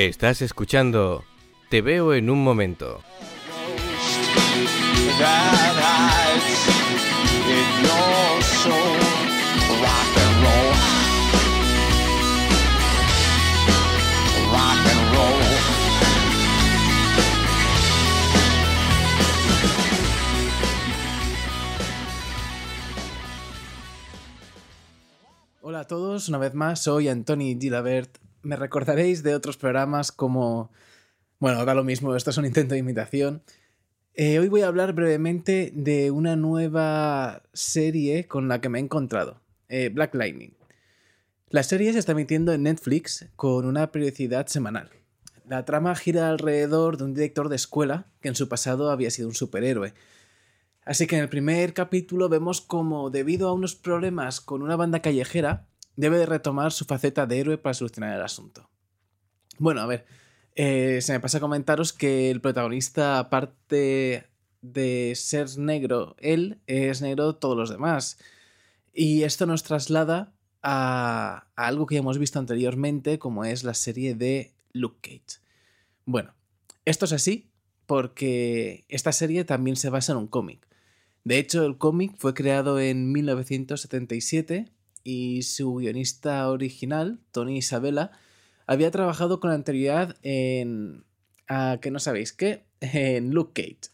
Estás escuchando Te veo en un momento. Hola a todos, una vez más, soy Antoni Gilabert. Me recordaréis de otros programas como... Bueno, da lo mismo, esto es un intento de imitación. Eh, hoy voy a hablar brevemente de una nueva serie con la que me he encontrado, eh, Black Lightning. La serie se está emitiendo en Netflix con una periodicidad semanal. La trama gira alrededor de un director de escuela que en su pasado había sido un superhéroe. Así que en el primer capítulo vemos como, debido a unos problemas con una banda callejera, debe de retomar su faceta de héroe para solucionar el asunto. Bueno, a ver, eh, se me pasa a comentaros que el protagonista, aparte de ser negro, él es negro todos los demás. Y esto nos traslada a, a algo que ya hemos visto anteriormente, como es la serie de Luke Cage. Bueno, esto es así porque esta serie también se basa en un cómic. De hecho, el cómic fue creado en 1977 y su guionista original, Tony Isabella, había trabajado con anterioridad en... ¿A que no sabéis qué? En Luke Cage.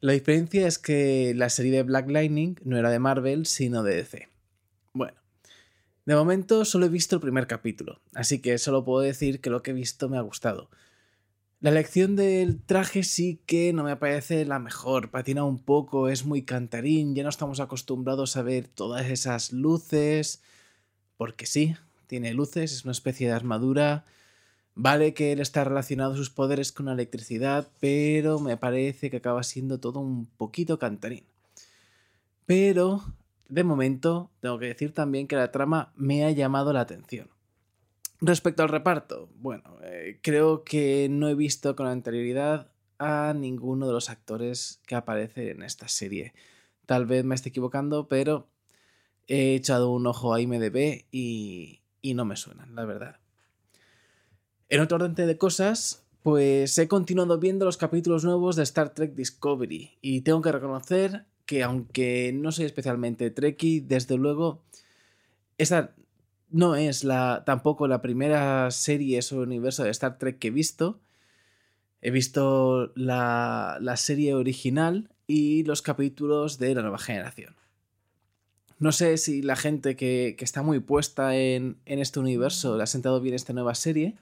La diferencia es que la serie de Black Lightning no era de Marvel, sino de DC. Bueno, de momento solo he visto el primer capítulo, así que solo puedo decir que lo que he visto me ha gustado. La elección del traje sí que no me parece la mejor, patina un poco, es muy cantarín, ya no estamos acostumbrados a ver todas esas luces, porque sí, tiene luces, es una especie de armadura, vale que él está relacionado sus poderes con la electricidad, pero me parece que acaba siendo todo un poquito cantarín. Pero, de momento, tengo que decir también que la trama me ha llamado la atención. Respecto al reparto, bueno, eh, creo que no he visto con anterioridad a ninguno de los actores que aparece en esta serie. Tal vez me esté equivocando, pero he echado un ojo a IMDB y, y no me suenan, la verdad. En otro orden de cosas, pues he continuado viendo los capítulos nuevos de Star Trek Discovery y tengo que reconocer que aunque no soy especialmente trekkie, desde luego esta no es la, tampoco la primera serie sobre universo de Star Trek que he visto. He visto la, la serie original y los capítulos de la nueva generación. No sé si la gente que, que está muy puesta en, en, este universo le ha sentado bien esta nueva serie,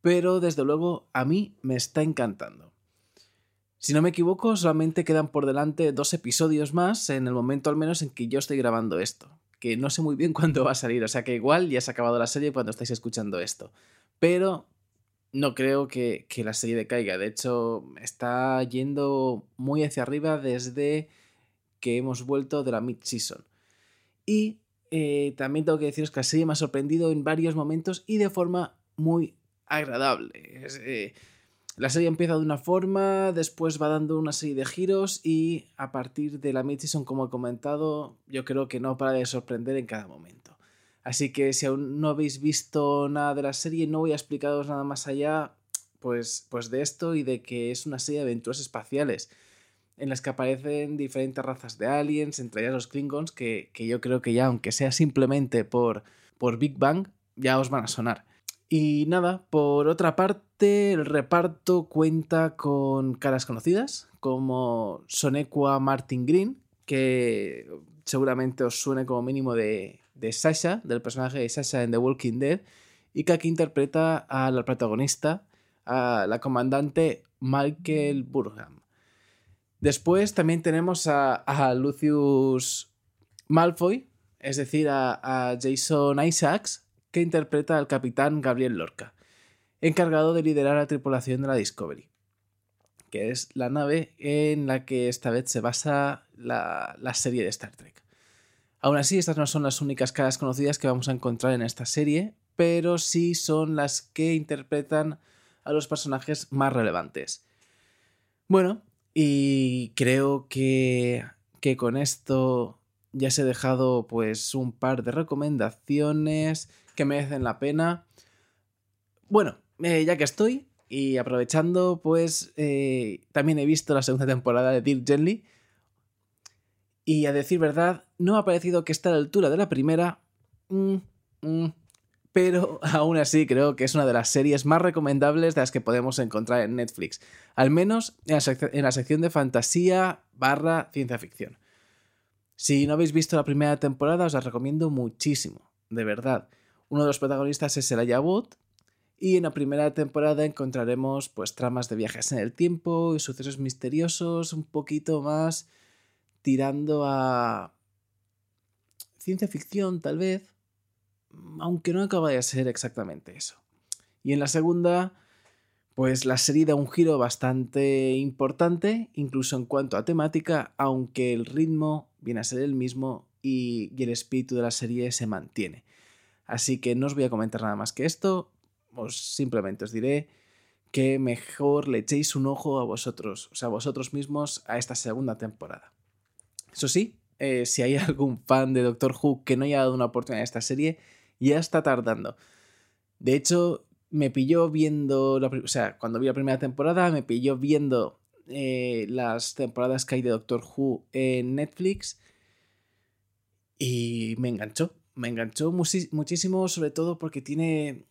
pero desde luego a mí me está encantando. Si no me equivoco, solamente quedan por delante dos episodios más en el momento al menos en que yo estoy grabando esto que no sé muy bien cuándo va a salir, o sea que igual ya se ha acabado la serie cuando estáis escuchando esto. Pero no creo que, que la serie decaiga, de hecho está yendo muy hacia arriba desde que hemos vuelto de la mid-season. Y eh, también tengo que deciros que la serie me ha sorprendido en varios momentos y de forma muy agradable. Eh, la serie empieza de una forma, después va dando una serie de giros y a partir de la mid-season, como he comentado, yo creo que no para de sorprender en cada momento. Así que si aún no habéis visto nada de la serie, no voy a explicaros nada más allá pues, pues de esto y de que es una serie de aventuras espaciales en las que aparecen diferentes razas de aliens, entre ellas los Klingons, que, que yo creo que ya, aunque sea simplemente por, por Big Bang, ya os van a sonar. Y nada, por otra parte, el reparto cuenta con caras conocidas, como Sonequa Martin Green, que seguramente os suene como mínimo de, Sasha, del personaje de Sasha en The Walking Dead, y que aquí interpreta a la protagonista, a la comandante Michael Burham. Después también tenemos a, Lucius Malfoy, es decir, a Jason Isaacs, que interpreta al capitán Gabriel Lorca, encargado de liderar la tripulación de la Discovery, que es la nave en la que esta vez se basa la, la serie de Star Trek. Aún así, estas no son las únicas caras conocidas que vamos a encontrar en esta serie, pero sí son las que interpretan a los personajes más relevantes. Bueno, y creo que, que con esto ya se he dejado pues un par de recomendaciones que merecen la pena. Bueno, eh, ya que estoy y aprovechando, pues eh, también he visto la segunda temporada de Dirk Gently. Y a decir verdad, no me ha parecido que esté a la altura de la primera. Mm, mm, pero aún así creo que es una de las series más recomendables de las que podemos encontrar en Netflix. Al menos en la, sección de fantasía barra ciencia ficción. Si no habéis visto la primera temporada, os la recomiendo muchísimo, de verdad. Uno de los protagonistas es el Ayabot, y en la primera temporada encontraremos pues tramas de viajes en el tiempo y sucesos misteriosos, un poquito más tirando a ciencia ficción tal vez, aunque no acaba de ser exactamente eso. Y en la segunda, pues la serie da un giro bastante importante, incluso en cuanto a temática, aunque el ritmo viene a ser el mismo y, y el espíritu de la serie se mantiene. Así que no os voy a comentar nada más que esto, os simplemente os diré que mejor le echéis un ojo a vosotros, o sea, a vosotros mismos a esta segunda temporada. Eso sí, eh, si hay algún fan de Doctor Who que no haya dado una oportunidad a esta serie, ya está tardando. De hecho, me pilló viendo, o sea, cuando vi la primera temporada, me pilló viendo eh, las temporadas que hay de Doctor Who en Netflix y me enganchó. Me enganchó muchísimo, sobre todo porque tiene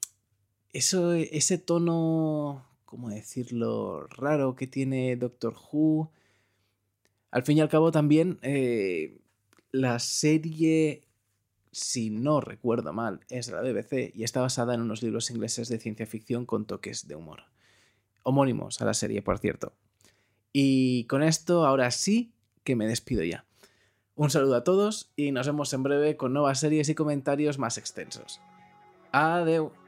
eso, ese tono, ¿cómo decirlo?, raro que tiene Doctor Who. Al fin y al cabo también eh, la serie, si no recuerdo mal, es de la BBC y está basada en unos libros ingleses de ciencia ficción con toques de humor. Homónimos a la serie, por cierto. Y con esto, ahora sí que me despido ya. Un saludo a todos y nos vemos en breve con nuevas series y comentarios más extensos. Adiós.